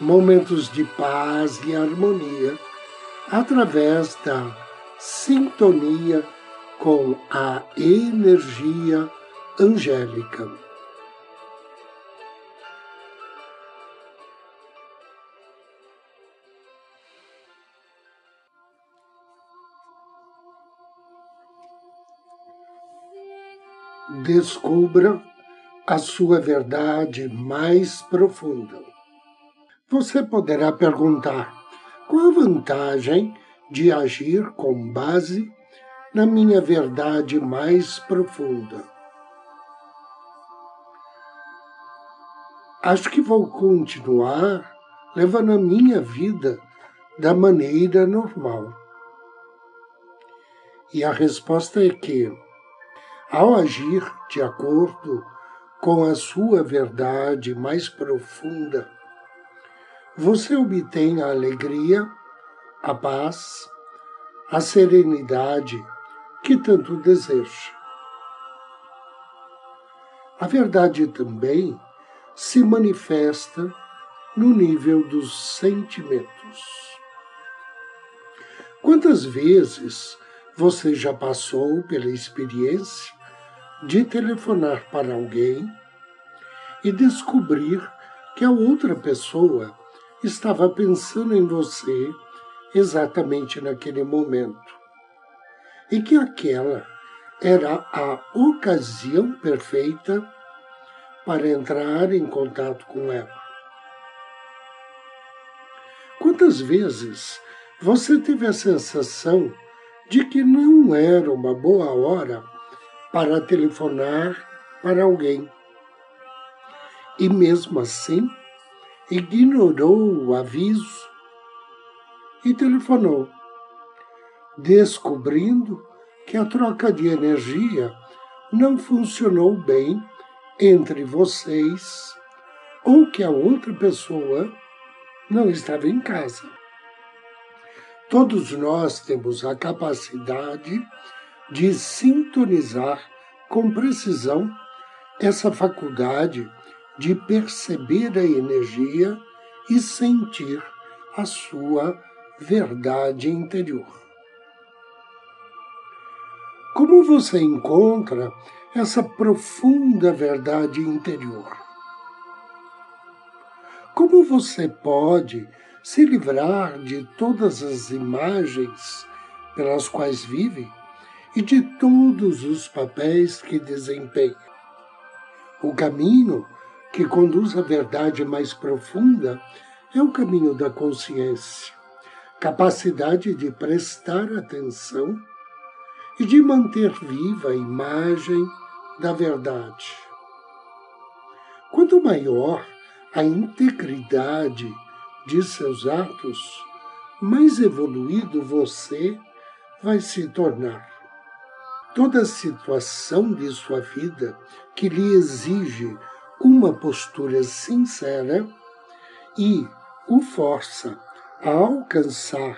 momentos de paz e harmonia através da sintonia com a energia angélica. Descubra a sua verdade mais profunda. Você poderá perguntar: qual a vantagem de agir com base na minha verdade mais profunda? Acho que vou continuar levando a minha vida da maneira normal. E a resposta é que, ao agir de acordo com a sua verdade mais profunda, você obtém a alegria, a paz, a serenidade que tanto deseja. A verdade também se manifesta no nível dos sentimentos. Quantas vezes você já passou pela experiência de telefonar para alguém e descobrir que a outra pessoa estava pensando em você exatamente naquele momento. E que aquela era a ocasião perfeita para entrar em contato com ela. Quantas vezes você teve a sensação de que não era uma boa hora para telefonar para alguém? E mesmo assim, ignorou o aviso e telefonou, descobrindo que a troca de energia não funcionou bem entre vocês ou que a outra pessoa não estava em casa. Todos nós temos a capacidade de sintonizar com precisão essa faculdade de perceber a energia e sentir a sua verdade interior. Como você encontra essa profunda verdade interior? Como você pode se livrar de todas as imagens pelas quais vive e de todos os papéis que desempenha? O caminho que conduz à verdade mais profunda é o caminho da consciência, capacidade de prestar atenção e de manter viva a imagem da verdade. Quanto maior a integridade de seus atos, mais evoluído você vai se tornar. Toda situação de sua vida que lhe exige uma postura sincera e o força a alcançar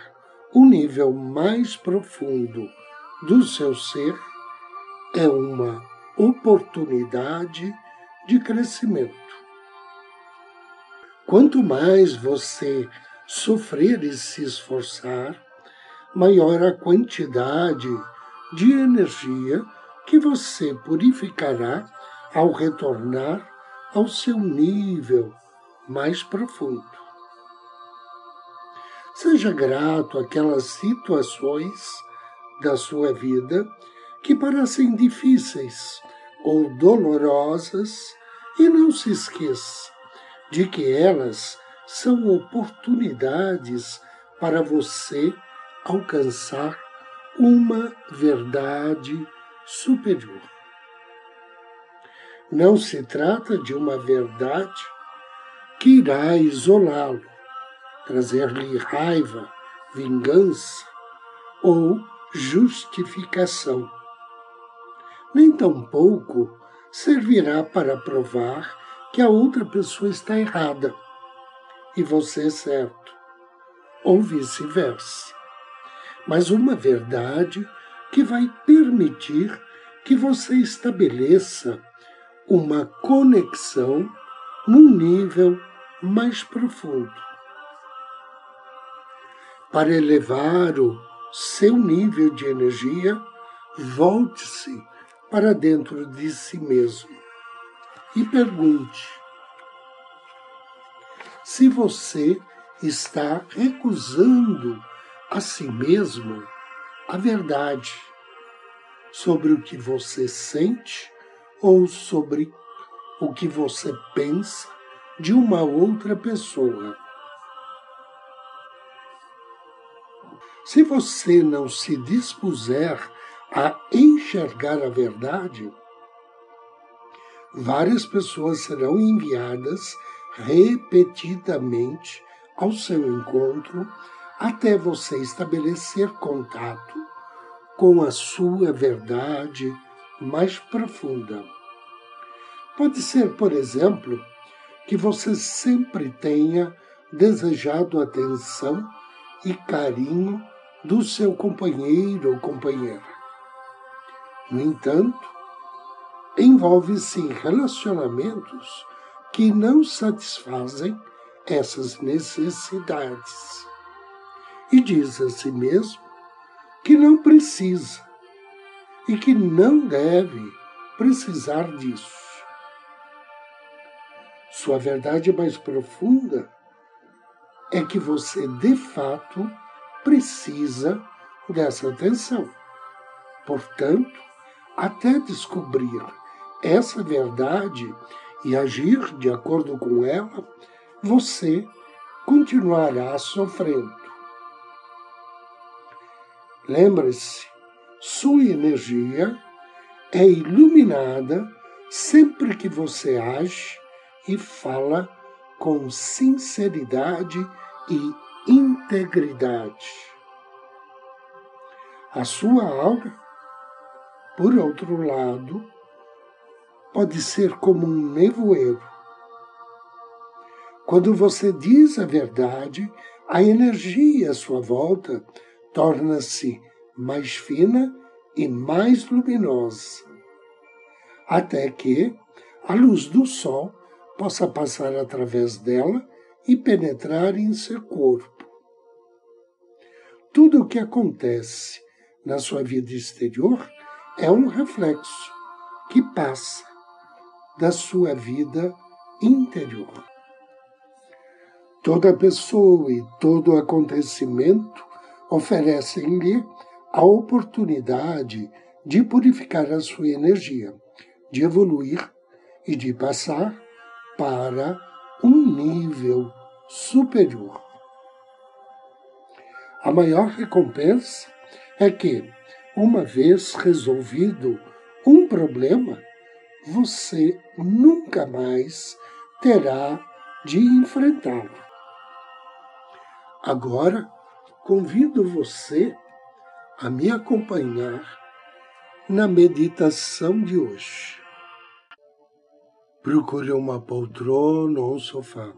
o nível mais profundo do seu ser, é uma oportunidade de crescimento. Quanto mais você sofrer e se esforçar, maior a quantidade de energia que você purificará ao retornar ao seu nível mais profundo. Seja grato àquelas situações da sua vida que parecem difíceis ou dolorosas e não se esqueça de que elas são oportunidades para você alcançar uma verdade superior. Não se trata de uma verdade que irá isolá-lo, trazer-lhe raiva, vingança ou justificação. Nem tampouco servirá para provar que a outra pessoa está errada e você é certo, ou vice-versa. Mas uma verdade que vai permitir que você estabeleça uma conexão num nível mais profundo. Para elevar o seu nível de energia, volte-se para dentro de si mesmo e pergunte: se você está recusando a si mesmo a verdade sobre o que você sente ou sobre o que você pensa de uma outra pessoa. Se você não se dispuser a enxergar a verdade, várias pessoas serão enviadas repetidamente ao seu encontro até você estabelecer contato com a sua verdade mais profunda. Pode ser, por exemplo, que você sempre tenha desejado atenção e carinho do seu companheiro ou companheira. No entanto, envolve-se em relacionamentos que não satisfazem essas necessidades. E diz a si mesmo que não precisa e que não deve precisar disso. Sua verdade mais profunda é que você de fato precisa dessa atenção. Portanto, até descobrir essa verdade e agir de acordo com ela, você continuará sofrendo. Lembre-se, sua energia é iluminada sempre que você age e fala com sinceridade e integridade. A sua aura, por outro lado, pode ser como um nevoeiro. Quando você diz a verdade, a energia à sua volta torna-se mais fina e mais luminosa, até que a luz do sol possa passar através dela e penetrar em seu corpo. Tudo o que acontece na sua vida exterior é um reflexo que passa da sua vida interior. Toda pessoa e todo acontecimento oferecem-lhe a oportunidade de purificar a sua energia, de evoluir e de passar para um nível superior. A maior recompensa é que, uma vez resolvido um problema, você nunca mais terá de enfrentá-lo. Agora, convido você a me acompanhar na meditação de hoje. Procure uma poltrona ou um sofá.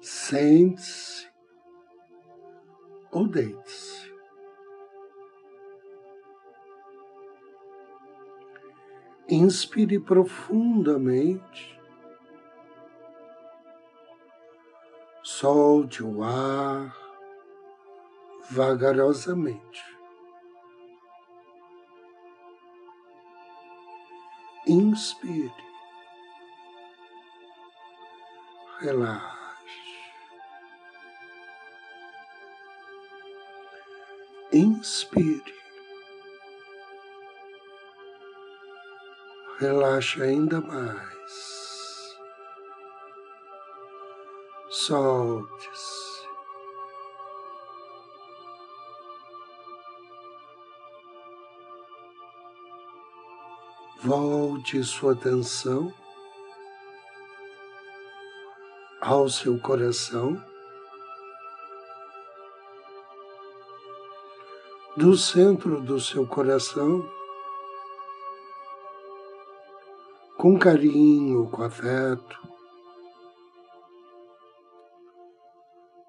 Sente-se ou deite-se. Inspire profundamente. Solte o ar vagarosamente. Inspire. Relaxe. Inspire. relaxa ainda mais. Solte-se. Volte sua atenção ao seu coração, do centro do seu coração, com carinho, com afeto,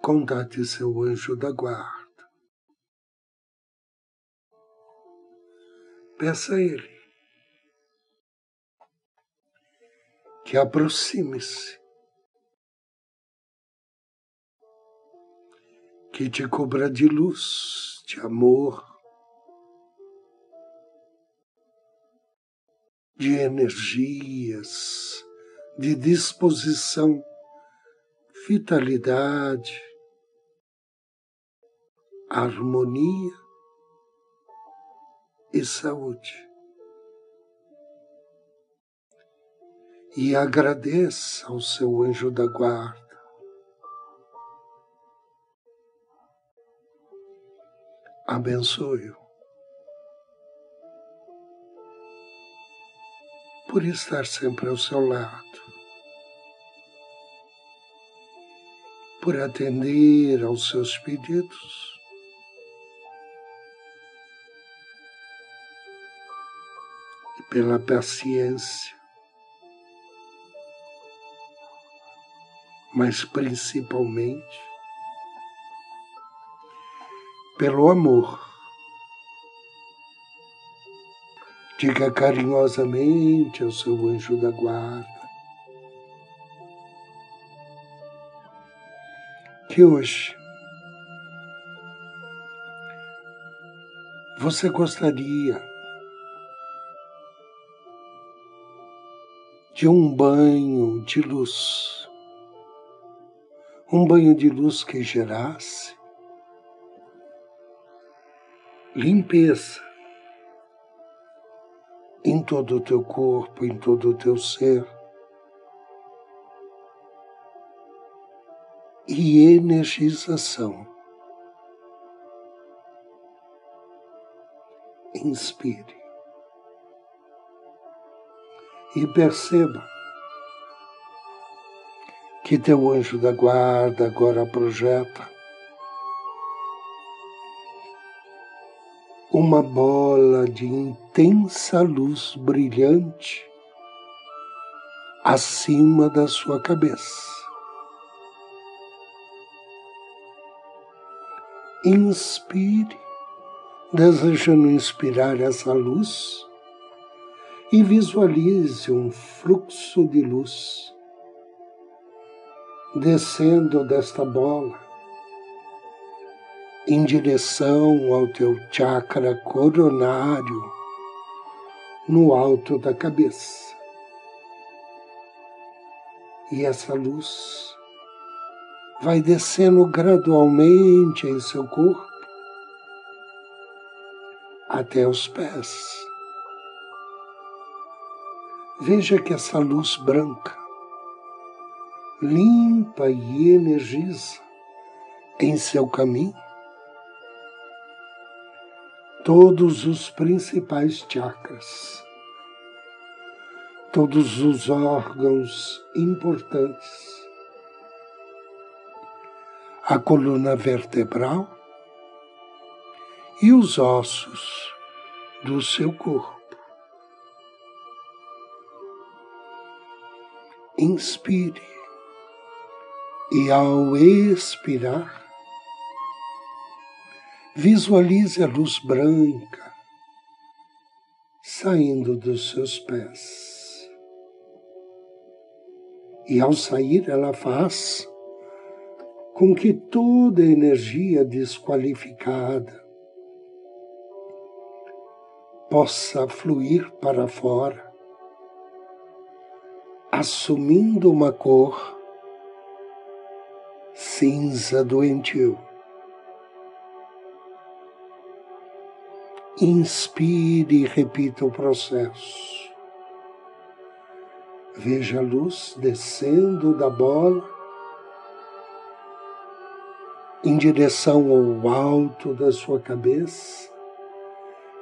contate seu anjo da guarda. Peça a ele que aproxime-se, que te cubra de luz, de amor, de energias, de disposição, vitalidade, harmonia e saúde. E agradeça ao seu anjo da guarda. Abençoe-o. Por estar sempre ao seu lado, por atender aos seus pedidos. Pela paciência, mas principalmente pelo amor. Diga carinhosamente ao seu anjo da guarda que hoje você gostaria de um banho de luz. Um banho de luz que gerasse limpeza em todo o teu corpo, em todo o teu ser. E energização. Inspire e perceba que teu anjo da guarda agora projeta uma bola de intensa luz brilhante acima da sua cabeça. Inspire, desejando inspirar essa luz e visualize um fluxo de luz descendo desta bola em direção ao teu chakra coronário no alto da cabeça. E essa luz vai descendo gradualmente em seu corpo até os pés Veja que essa luz branca limpa e energiza. Em seu caminho. Todos os principais chakras, todos os órgãos importantes, a coluna vertebral e os ossos do seu corpo. inspire e ao expirar, visualize a luz branca saindo dos seus pés. E ao sair, ela faz com que toda energia desqualificada possa fluir para fora assumindo uma cor cinza doentio. Inspire e repita o processo. Veja a luz descendo da bola em direção ao alto da sua cabeça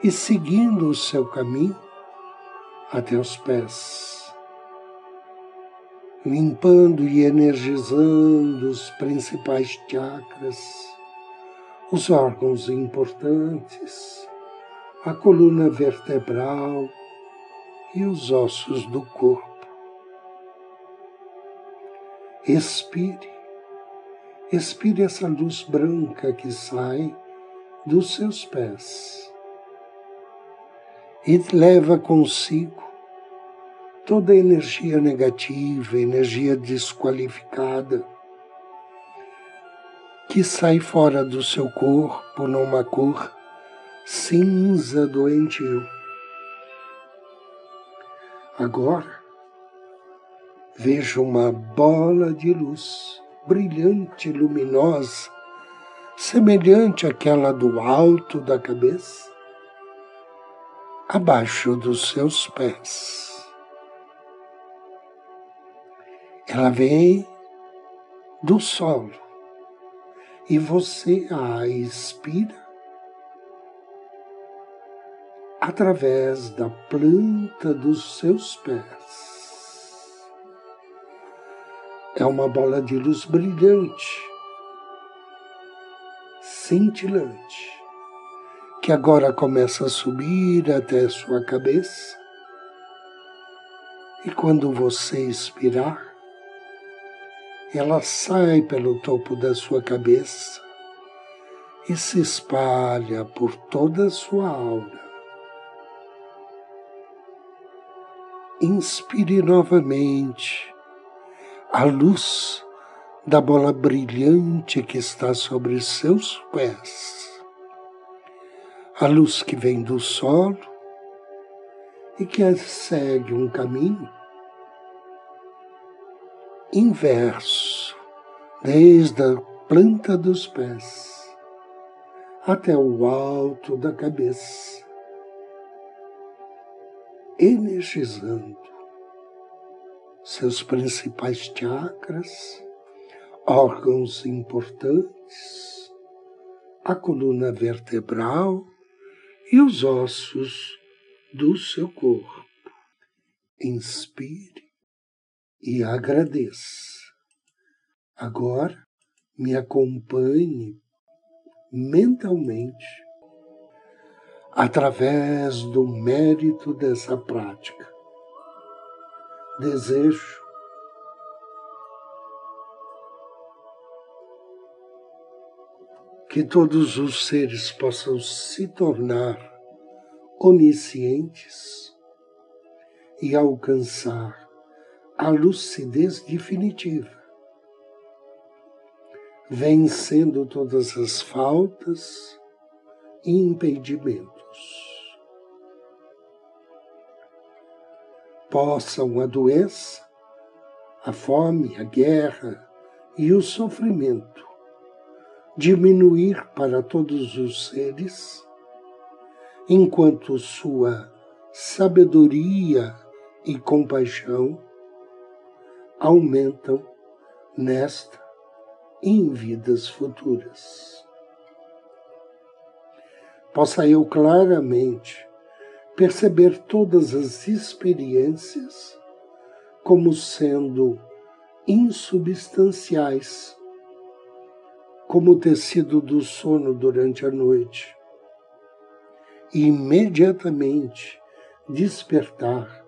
e seguindo o seu caminho até os pés limpando e energizando os principais chakras, os órgãos importantes, a coluna vertebral e os ossos do corpo. Expire, expire essa luz branca que sai dos seus pés e leva consigo toda energia negativa, energia desqualificada, que sai fora do seu corpo numa cor cinza doentio. Agora, vejo uma bola de luz brilhante, luminosa, semelhante àquela do alto da cabeça, abaixo dos seus pés. Ela vem do solo e você a expira através da planta dos seus pés. É uma bola de luz brilhante, cintilante, que agora começa a subir até sua cabeça. E quando você expirar, ela sai pelo topo da sua cabeça e se espalha por toda a sua aura. Inspire novamente a luz da bola brilhante que está sobre seus pés. A luz que vem do solo e que segue um caminho inverso, desde a planta dos pés até o alto da cabeça, energizando seus principais chakras, órgãos importantes, a coluna vertebral e os ossos do seu corpo. Inspire e agradeça. Agora me acompanhe mentalmente através do mérito dessa prática. Desejo que todos os seres possam se tornar oniscientes e alcançar a lucidez definitiva, vencendo todas as faltas e impedimentos. Possam a doença, a fome, a guerra e o sofrimento diminuir para todos os seres, enquanto sua sabedoria e compaixão aumentam nesta e em vidas futuras. Possa eu claramente perceber todas as experiências como sendo insubstanciais, como o tecido do sono durante a noite, e imediatamente despertar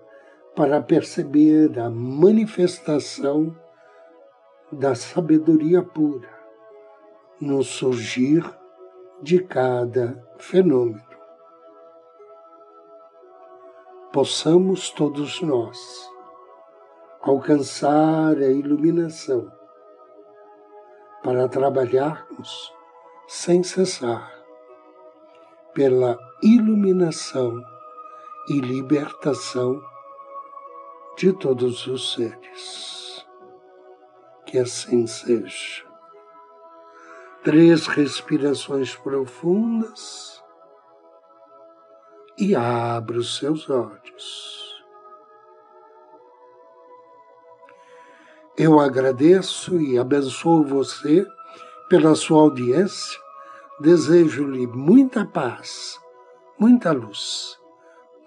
para perceber a manifestação da sabedoria pura no surgir de cada fenômeno. Possamos todos nós alcançar a iluminação para trabalharmos sem cessar pela iluminação e libertação de todos os seres. Que assim seja. Três respirações profundas e abra os seus olhos. Eu agradeço e abençoo você pela sua audiência. Desejo-lhe muita paz, muita luz.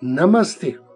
Namastê.